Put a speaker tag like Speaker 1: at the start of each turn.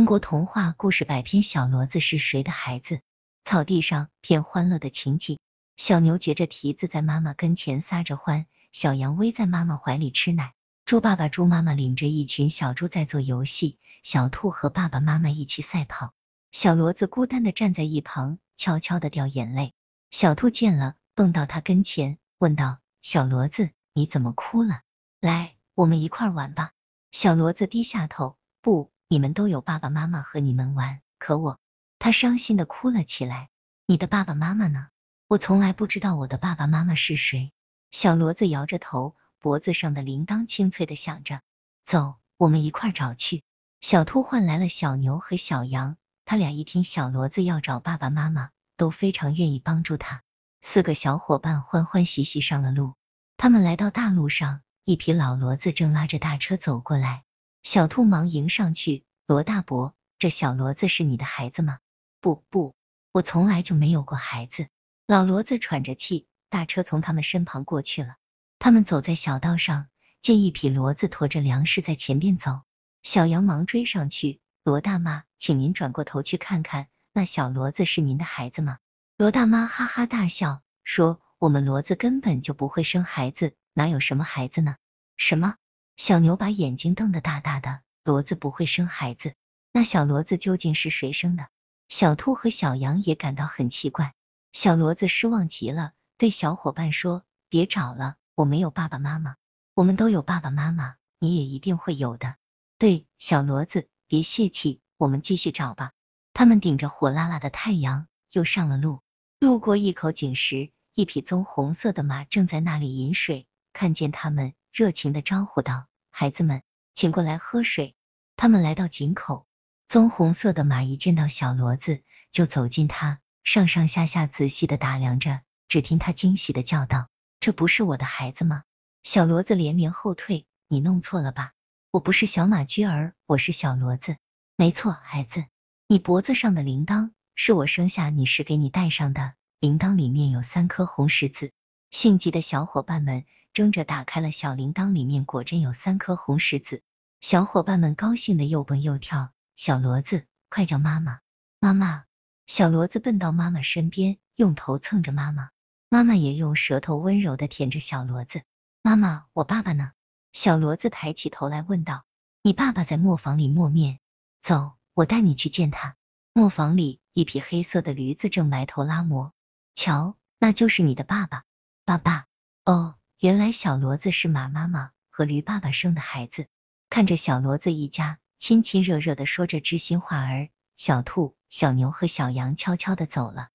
Speaker 1: 中国童话故事百篇，小骡子是谁的孩子？草地上片欢乐的情景，小牛撅着蹄子在妈妈跟前撒着欢，小羊偎在妈妈怀里吃奶，猪爸爸、猪妈妈领着一群小猪在做游戏，小兔和爸爸妈妈一起赛跑，小骡子孤单的站在一旁，悄悄的掉眼泪。小兔见了，蹦到他跟前，问道：“小骡子，你怎么哭了？来，我们一块玩吧。”小骡子低下头，不。你们都有爸爸妈妈和你们玩，可我……他伤心的哭了起来。你的爸爸妈妈呢？我从来不知道我的爸爸妈妈是谁。小骡子摇着头，脖子上的铃铛清脆的响着。走，我们一块找去。小兔换来了小牛和小羊，他俩一听小骡子要找爸爸妈妈，都非常愿意帮助他。四个小伙伴欢欢喜喜上了路。他们来到大路上，一匹老骡子正拉着大车走过来。小兔忙迎上去，罗大伯，这小骡子是你的孩子吗？不不，我从来就没有过孩子。老骡子喘着气，大车从他们身旁过去了。他们走在小道上，见一匹骡子驮着粮食在前边走，小羊忙追上去。罗大妈，请您转过头去看看，那小骡子是您的孩子吗？罗大妈哈哈大笑，说：我们骡子根本就不会生孩子，哪有什么孩子呢？什么？小牛把眼睛瞪得大大的，骡子不会生孩子，那小骡子究竟是谁生的？小兔和小羊也感到很奇怪。小骡子失望极了，对小伙伴说：“别找了，我没有爸爸妈妈，我们都有爸爸妈妈，你也一定会有的。”对，小骡子，别泄气，我们继续找吧。他们顶着火辣辣的太阳，又上了路。路过一口井时，一匹棕红色的马正在那里饮水，看见他们，热情的招呼道。孩子们，请过来喝水。他们来到井口，棕红色的马一见到小骡子，就走近它，上上下下仔细的打量着。只听他惊喜的叫道：“这不是我的孩子吗？”小骡子连连后退：“你弄错了吧？我不是小马驹儿，我是小骡子。没错，孩子，你脖子上的铃铛是我生下你时给你戴上的，铃铛里面有三颗红石子。”性急的小伙伴们。争着打开了小铃铛，里面果真有三颗红石子。小伙伴们高兴的又蹦又跳。小骡子，快叫妈妈！妈妈！小骡子奔到妈妈身边，用头蹭着妈妈。妈妈也用舌头温柔的舔着小骡子。妈妈，我爸爸呢？小骡子抬起头来问道。你爸爸在磨坊里磨面。走，我带你去见他。磨坊里，一匹黑色的驴子正埋头拉磨。瞧，那就是你的爸爸。爸爸。哦。原来小骡子是马妈妈和驴爸爸生的孩子。看着小骡子一家亲亲热热的说着知心话儿，小兔、小牛和小羊悄悄的走了。